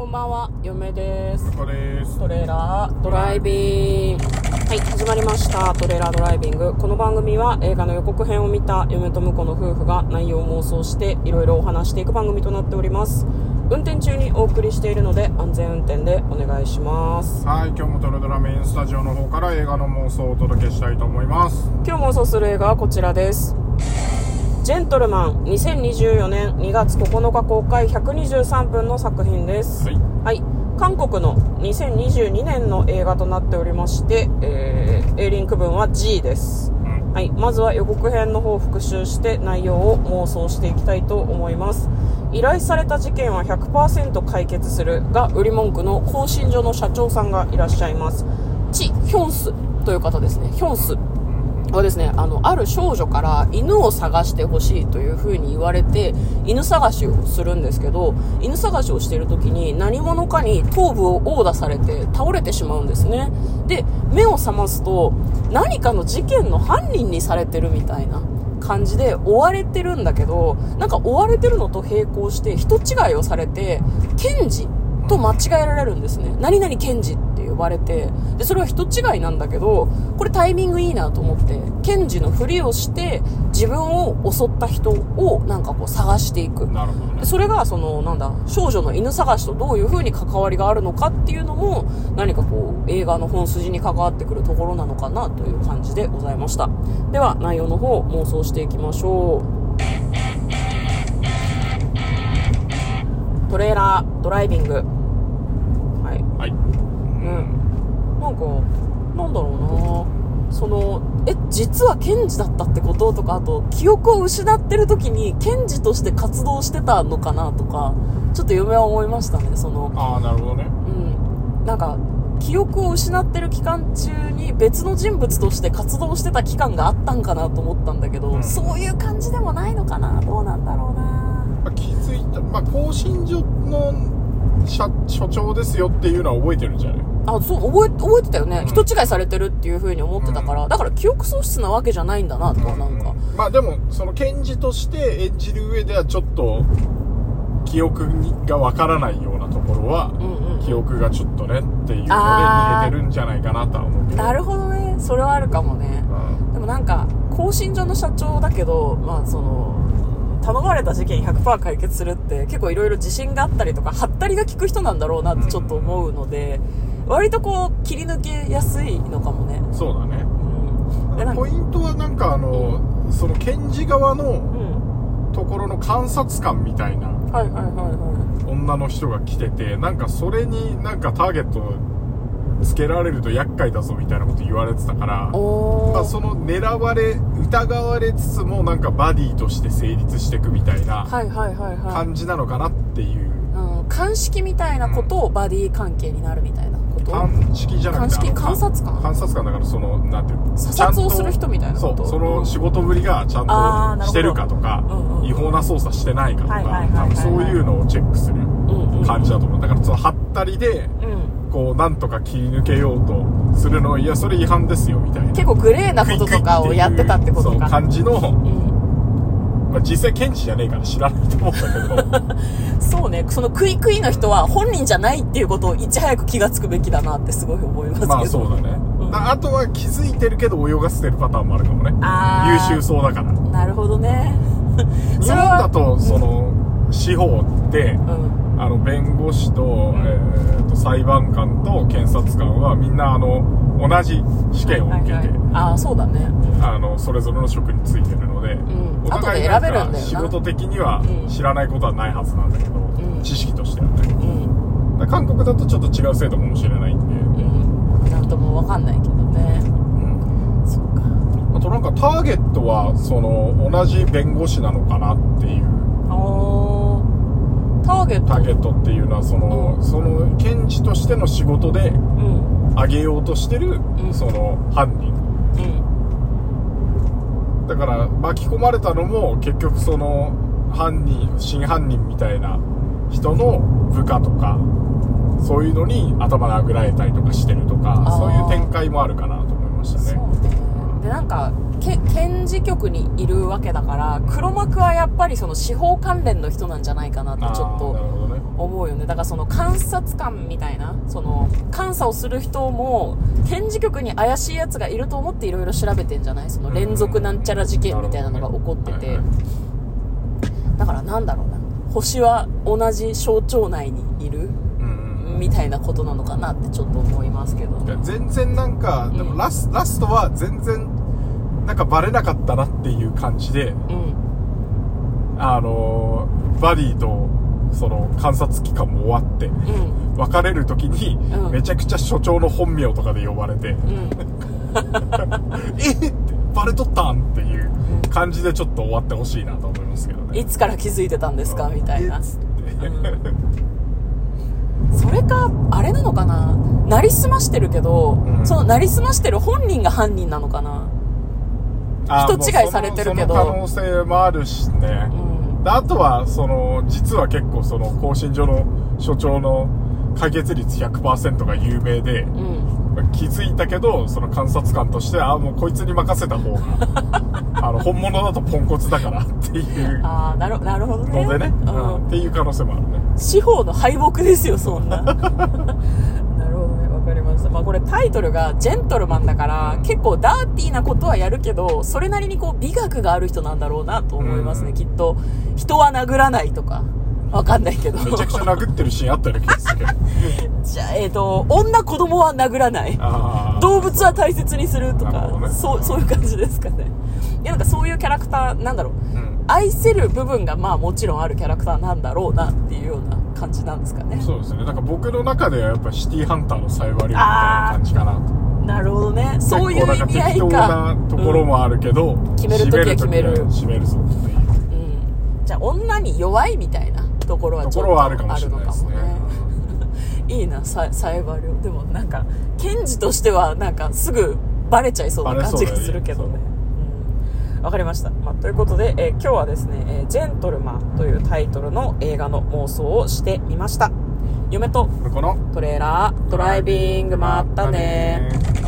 こんばんは、嫁です。トレーラードライビング。はい、始まりました。トレーラードライビング。この番組は映画の予告編を見た嫁と婿の夫婦が内容を妄想していろいろお話していく番組となっております。運転中にお送りしているので安全運転でお願いします。はい、今日もトレドラメインスタジオの方から映画の妄想をお届けしたいと思います。今日妄想する映画はこちらです。ジェントルマン2024年2月9日公開123分の作品です。はい。はい、韓国の2022年の映画となっておりまして、えー、A リンク分は G です、うん。はい、まずは予告編の方を復習して内容を妄想していきたいと思います。依頼された事件は100%解決するが売り文句の更新所の社長さんがいらっしゃいます。チ・ヒョンスという方ですね。ヒョンスはですね、あの、ある少女から犬を探してほしいという風に言われて、犬探しをするんですけど、犬探しをしている時に何者かに頭部を殴打されて倒れてしまうんですね。で、目を覚ますと、何かの事件の犯人にされてるみたいな感じで追われてるんだけど、なんか追われてるのと並行して人違いをされて、検事と間違えられるんですね。何々検事ばれて、で、それは人違いなんだけど、これタイミングいいなと思って、検事のふりをして、自分を襲った人をなんかこう探していく。なるほどねで。それがそのなんだ少女の犬探しとどういう風に関わりがあるのかっていうのも何かこう映画の本筋に関わってくるところなのかなという感じでございましたでは内容の方妄想していきましょうトレーラードライビングはいはい。うんなんかなんだろうな。そのえ実は検事だったってこと？とかあと記憶を失ってる時に検事として活動してたのかな？とかちょっと嫁は思いましたね。そのああ、なるほどね。うん。なんか記憶を失ってる期間中に別の人物として活動してた期間があったんかなと思ったんだけど、うん。そういう感じでもないのかな？どうなんだろうな。まあ、気づいた、まあ、更新所の社所長ですよっていうのは覚えてるんじゃない？あそう覚え覚えてたよね、うん。人違いされてるっていう風に思ってたから、だから記憶喪失なわけじゃないんだなとかなんか、まあでも、その検事として演じる上ではちょっと、記憶にがわからないようなところは、うんうん記憶がちょっとねっていうので逃げてるんじゃないかなとは思うけど。なるほどね。それはあるかもね。うん。でもなんか更新所の社長だけどまあその頼まれた事件100%解決するって結構いろいろ自信があったりとかハったりが効く人なんだろうなってちょっと思うので、割とこう切り抜けやすいのかもね。そうだね。うん。ポイントはなんかあの、その検事側のうん。ところの観察官みたいな女の人が来ててなんかそれになんかターゲットつけられると厄介だぞみたいなこと言われてたからまあ、その狙われ疑われつつもなんかバディとして成立していくみたいな感じなのかなっていう。うん、鑑識みたいなことをバディ関係になるみたいなこと？鑑識じゃなくて鑑察官？観察官だからそのなんていうの査察をする人みたいなこと？そうその仕事ぶりがちゃんとしてるかとかうんうん違法な操作してないかとかそういうのをチェックする感じだと思う。だからそのハったりでうんこうなんとか切り抜けようとするのいやそれ違反ですよみたいな。結構グレーなこととかをやってたってことそうか感じの、うん。まあ、実際検事じゃねえから知らないと思うんだけど。そうね、その食い食いの人は本人じゃないっていうことをいち早く気がつくべきだなってすごい思いますけど。まあそうだね、うん。だあとは気づいてるけど泳がせてるパターンもあるかもね。優秀そうだから。なるほどね。日本だとその司法ってうん。あの弁護士と,、んえーと裁判官と検察官はみんなあの同じ試験を受けて、はいはいはいああ、そうだね。あのそれぞれの職についてるので、んお互いなんか仕事的にはうん知らないことはないはずなんだけど、ん知識としてはねうん。韓国だとちょっと違う制度かもしれないんで、うん。なんともわかんないけどね。そっか。あとなんかターゲットはその同じ弁護士なのかなっていうおー。ターゲット。ターゲットっていうのはその,、うん。その検事としての仕事でうん。上げようとしてる、うん。その犯人。うん。だから巻き込まれたのも結局その犯人真犯人みたいな人の部下とかそういうのに頭殴られたりとかしてるとかそういう展開もあるかなと思いましたねなんか、け検事局にいるわけだから、黒幕はやっぱりその司法関連の人なんじゃないかなってちょっと思うよね。だからその監察官みたいなその監査をする人も検事局に怪しいやつがいると思っていろいろ調べてんじゃない？その連続なんちゃら事件みたいなのが起こってて、だからなんだろうな。星は同じ省庁内にいるみたいなことなのかなってちょっと思いますけど。全然なんか、でもラスラストは全然なんかバレなかったなっていう感じでうんあのーバディとその観察期間も終わってうん別れる時にうん。めちゃくちゃ所長の本名とかで呼ばれて、うん。えっってバレとったんっていう感じでちょっと終わってほしいなと思いますけどね。いつから気づいてたんですか？みたいな。それかあれなのかな？なりすましてるけど、うん。そのなりすましてる本人が犯人なのかな？あ人違いされてるけど。もうそのその可能性もあるしね、うん。であとはその実は結構その更新所の所長の解決率100%が有名でうん。気づいたけどその観察官としてあもうこいつに任せた方が あの本物だとポンコツだからっていうああなるなるほどね。のでね、ううんん。っていう可能性もあるね。司法の敗北ですよそんなましたまあこれタイトルが「ジェントルマン」だから結構ダーティーなことはやるけどそれなりにこう美学がある人なんだろうなと思いますね、うん。きっと。人は殴らないとかわかんないけど。めちゃくちゃ殴ってるシーンあったような気がするけど。じゃあえっ、と女子供は殴らない。動物は大切にするとかね。そうそういう感じですかね。いやなんかそういうキャラクターなんだろう。うん。愛せる部分がまあもちろんあるキャラクターなんだろうなっていうような感じなんですかね。そうですね。なんか僕の中ではやっぱシティーハンターのサイバリみたいな感じかなと。なるほどね。そういう意味合い適当か。なところもあるけど、決める時は決める。締めるぞっていう。うん、うんじゃあ女に弱いみたいなところはちょっとあるかもしれないですね。あるのかもね。いいなサイサイバリョでもなんか検事としてはなんかすぐバレちゃいそうな感じがするけどねわかりました、まあ、ということで、えー今日はですね、えージェントルマン」というタイトルの映画の妄想をしてみました。嫁とこのトレーラードライビングまったね。まったね